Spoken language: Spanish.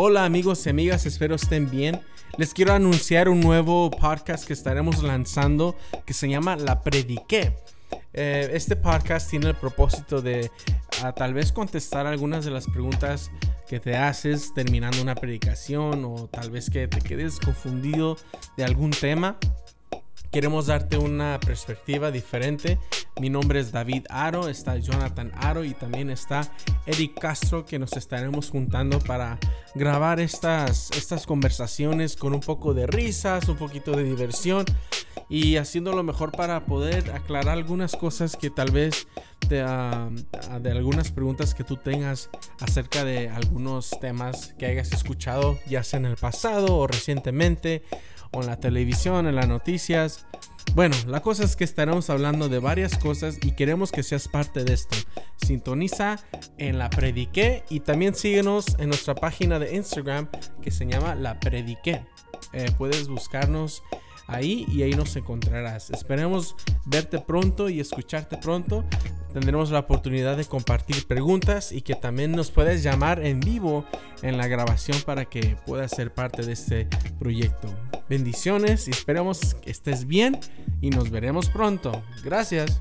Hola amigos y amigas, espero estén bien. Les quiero anunciar un nuevo podcast que estaremos lanzando que se llama La Prediqué. Eh, este podcast tiene el propósito de tal vez contestar algunas de las preguntas que te haces terminando una predicación o tal vez que te quedes confundido de algún tema. Queremos darte una perspectiva diferente. Mi nombre es David Aro, está Jonathan Aro y también está Eric Castro que nos estaremos juntando para grabar estas, estas conversaciones con un poco de risas, un poquito de diversión y haciendo lo mejor para poder aclarar algunas cosas que tal vez de, ah, de, algunas preguntas que tú tengas acerca de algunos temas que hayas escuchado ya sea en el pasado o recientemente o en la televisión, en las noticias. Bueno, la cosa es que estaremos hablando de varias cosas y queremos que seas parte de esto. Sintoniza en La Prediqué y también síguenos en nuestra página de Instagram que se llama La Prediqué. Eh, puedes buscarnos ahí y ahí nos encontrarás. Esperemos verte pronto y escucharte pronto. Tendremos la oportunidad de compartir preguntas y que también nos puedes llamar en vivo en la grabación para que puedas ser parte de este proyecto. Bendiciones y esperamos que estés bien y nos veremos pronto. Gracias.